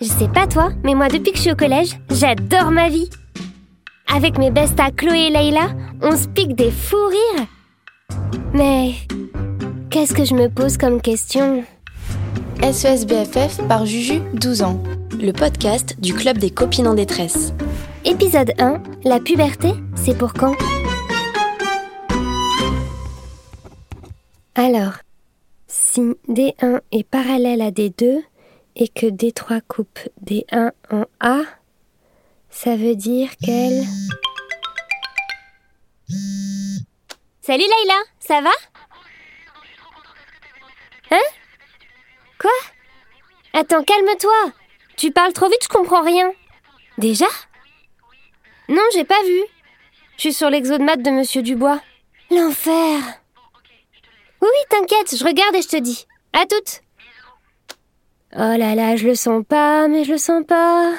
Je sais pas toi, mais moi depuis que je suis au collège, j'adore ma vie. Avec mes bestas Chloé et Layla, on se pique des fous rires. Mais qu'est-ce que je me pose comme question? SESBFF par Juju, 12 ans. Le podcast du Club des copines en détresse. Épisode 1, la puberté, c'est pour quand? Alors, si D1 est parallèle à D2 et que D3 coupe D1 en A, ça veut dire qu'elle... Salut Layla, ça va? Hein? Quoi? Attends, calme-toi. Tu parles trop vite, je comprends rien. Déjà? Non, j'ai pas vu. Je suis sur maths de Monsieur Dubois. L'enfer. Oui, oui, t'inquiète, je regarde et je te dis. À toutes. Oh là là, je le sens pas, mais je le sens pas.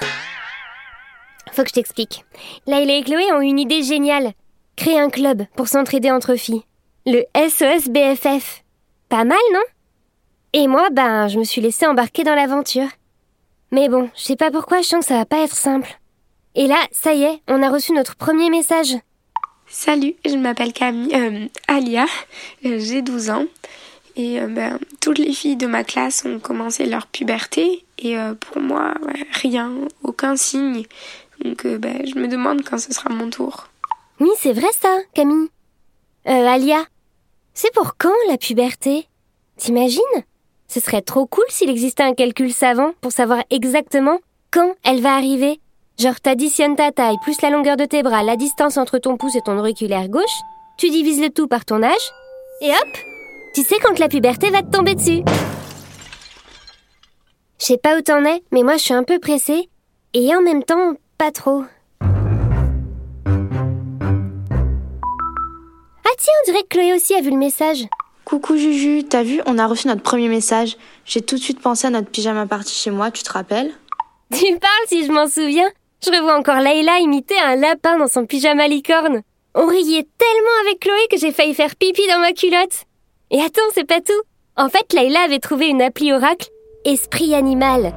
Faut que je t'explique. Laila et Chloé ont une idée géniale. Créer un club pour s'entraider entre filles. Le SOS BFF. Pas mal, non? Et moi, ben, je me suis laissée embarquer dans l'aventure. Mais bon, je sais pas pourquoi, je sens que ça va pas être simple. Et là, ça y est, on a reçu notre premier message. Salut, je m'appelle Camille, euh, Alia, euh, j'ai 12 ans. Et euh, ben, toutes les filles de ma classe ont commencé leur puberté. Et euh, pour moi, rien, aucun signe. Donc euh, ben, je me demande quand ce sera mon tour. Oui, c'est vrai ça, Camille. Euh, Alia, c'est pour quand la puberté? T'imagines? Ce serait trop cool s'il existait un calcul savant pour savoir exactement quand elle va arriver. Genre, t'additionnes ta taille plus la longueur de tes bras, la distance entre ton pouce et ton auriculaire gauche, tu divises le tout par ton âge, et hop Tu sais quand la puberté va te tomber dessus. Je sais pas où t'en es, mais moi je suis un peu pressée, et en même temps, pas trop. Ah tiens, on dirait que Chloé aussi a vu le message. Coucou Juju, t'as vu, on a reçu notre premier message. J'ai tout de suite pensé à notre pyjama party chez moi, tu te rappelles? Tu parles si je m'en souviens. Je revois encore Layla imiter un lapin dans son pyjama licorne. On riait tellement avec Chloé que j'ai failli faire pipi dans ma culotte. Et attends, c'est pas tout. En fait, Layla avait trouvé une appli oracle Esprit animal.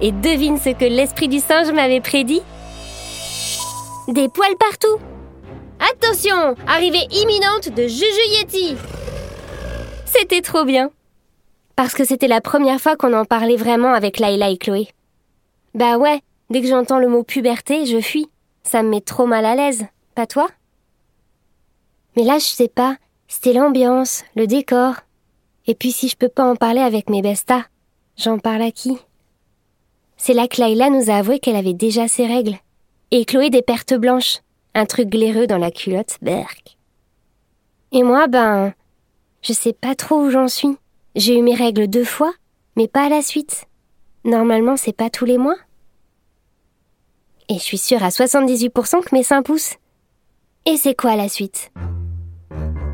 Et devine ce que l'esprit du singe m'avait prédit? Des poils partout. Attention, arrivée imminente de Juju Yeti. C'était trop bien. Parce que c'était la première fois qu'on en parlait vraiment avec Layla et Chloé. Bah ouais, dès que j'entends le mot puberté, je fuis. Ça me met trop mal à l'aise. Pas toi? Mais là, je sais pas. C'était l'ambiance, le décor. Et puis si je peux pas en parler avec mes bestas, j'en parle à qui? C'est là que Layla nous a avoué qu'elle avait déjà ses règles. Et Chloé des pertes blanches. Un truc glaireux dans la culotte, berk. Et moi, ben, je sais pas trop où j'en suis. J'ai eu mes règles deux fois, mais pas à la suite. Normalement, c'est pas tous les mois. Et je suis sûre à 78% que mes seins poussent. Et c'est quoi la suite?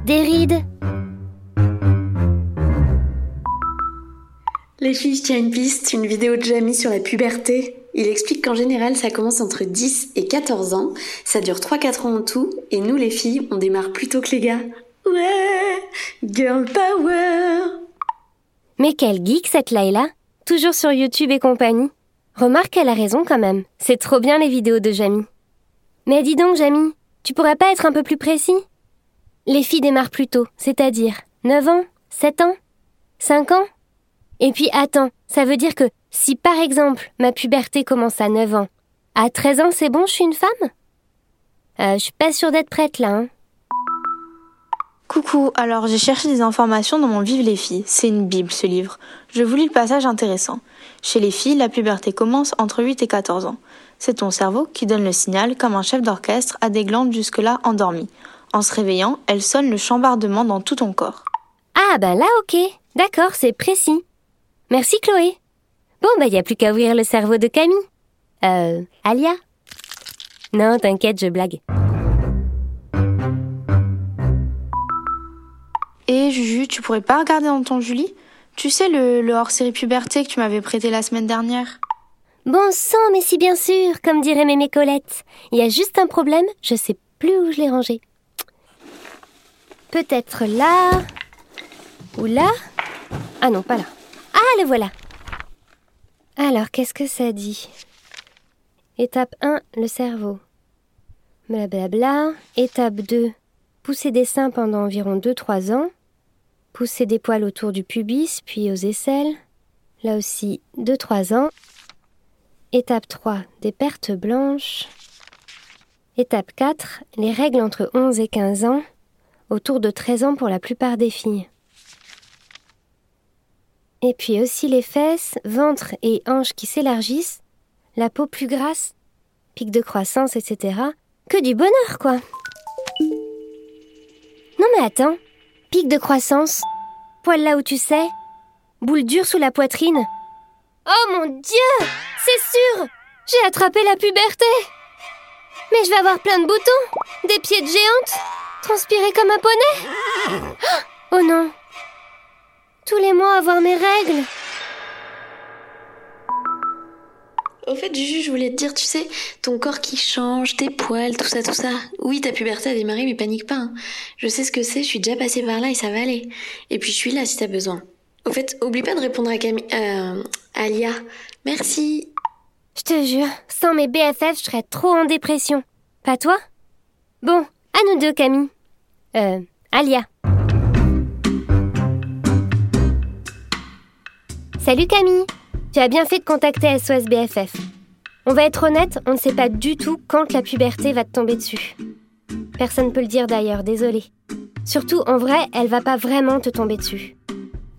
Des rides Les filles, je tiens une piste, une vidéo de Jamie sur la puberté. Il explique qu'en général, ça commence entre 10 et 14 ans. Ça dure 3-4 ans en tout. Et nous, les filles, on démarre plus tôt que les gars. Ouais, girl power. Mais quel geek cette Layla Toujours sur YouTube et compagnie. Remarque qu'elle a raison quand même. C'est trop bien les vidéos de Jamie. Mais dis donc, Jamie, tu pourrais pas être un peu plus précis? Les filles démarrent plus tôt, c'est-à-dire 9 ans 7 ans 5 ans Et puis attends, ça veut dire que si par exemple ma puberté commence à 9 ans, à 13 ans c'est bon, je suis une femme? Euh, Je suis pas sûre d'être prête là. Hein. Coucou, alors j'ai cherché des informations dans mon Vive les filles. C'est une bible ce livre. Je vous lis le passage intéressant. Chez les filles, la puberté commence entre 8 et 14 ans. C'est ton cerveau qui donne le signal comme un chef d'orchestre à des glandes jusque-là endormies. En se réveillant, elle sonne le chambardement dans tout ton corps. Ah ben là ok, d'accord, c'est précis. Merci Chloé. Bon bah y a plus qu'à ouvrir le cerveau de Camille. Euh, Alia Non, t'inquiète, je blague. Et Juju, tu pourrais pas regarder dans ton Julie? Tu sais le, le hors-série puberté que tu m'avais prêté la semaine dernière Bon sang, mais si bien sûr, comme dirait Mémé Colette. Il y a juste un problème, je sais plus où je l'ai rangé. Peut-être là ou là Ah non, pas là. Ah, le voilà. Alors, qu'est-ce que ça dit? Étape 1, le cerveau. Blablabla. Étape 2, pousser des seins pendant environ 2-3 ans. Pousser des poils autour du pubis, puis aux aisselles. Là aussi, 2-3 ans. Étape 3, des pertes blanches. Étape 4, les règles entre 11 et 15 ans, autour de 13 ans pour la plupart des filles. Et puis aussi les fesses, ventre et hanches qui s'élargissent, la peau plus grasse, pic de croissance, etc. Que du bonheur, quoi. Non mais attends, pic de croissance, poil là où tu sais, boule dure sous la poitrine. Oh mon Dieu, c'est sûr, j'ai attrapé la puberté. Mais je vais avoir plein de boutons, des pieds de géante, transpirer comme un poney. Oh non, tous les mois avoir mes règles. Au fait, Juju, je voulais te dire, tu sais, ton corps qui change, tes poils, tout ça, tout ça. Oui, ta puberté a démarré, mais panique pas. hein. Je sais ce que c'est, je suis déjà passée par là et ça va aller. Et puis je suis là si t'as besoin. Au fait, oublie pas de répondre à Camille, euh, à Lia. Merci. Je te jure, sans mes BFF, je serais trop en dépression. Pas toi? Bon, à nous deux, Camille. Euh, Alia. Salut Camille Tu as bien fait de contacter SOS BFF. On va être honnête, on ne sait pas du tout quand la puberté va te tomber dessus. Personne peut le dire d'ailleurs, désolé. Surtout, en vrai, elle va pas vraiment te tomber dessus.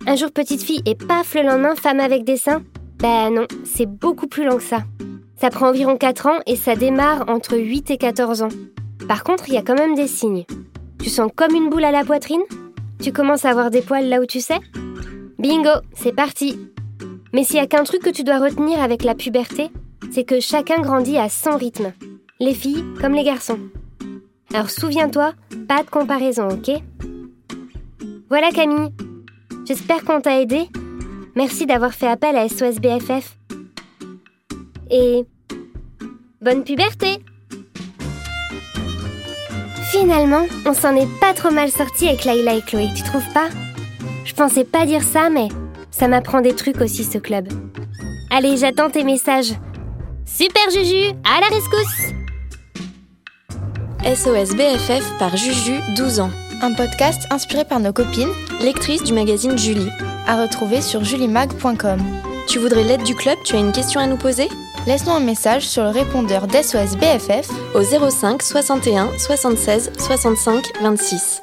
Un jour petite fille et paf le lendemain femme avec des seins Ben non, c'est beaucoup plus long que ça. Ça prend environ 4 ans et ça démarre entre 8 et 14 ans. Par contre, il y a quand même des signes. Tu sens comme une boule à la poitrine? Tu commences à avoir des poils là où tu sais? Bingo, c'est parti Mais s'il y a qu'un truc que tu dois retenir avec la puberté, c'est que chacun grandit à son rythme. Les filles comme les garçons. Alors souviens-toi, pas de comparaison, ok? Voilà Camille. J'espère qu'on t'a aidé. Merci d'avoir fait appel à SOS BFF. Et bonne puberté Finalement, on s'en est pas trop mal sorti avec Laila et Chloé, tu trouves pas? Je pensais pas dire ça, mais ça m'apprend des trucs aussi ce club. Allez, j'attends tes messages. Super Juju, à la rescousse SOS BFF par Juju, 12 ans. Un podcast inspiré par nos copines, Lectrice du magazine Julie. à retrouver sur julimag.com. Tu voudrais l'aide du club? Tu as une question à nous poser? Laisse-nous un message sur le répondeur d'SOS BFF Au 05 61 76 65 26.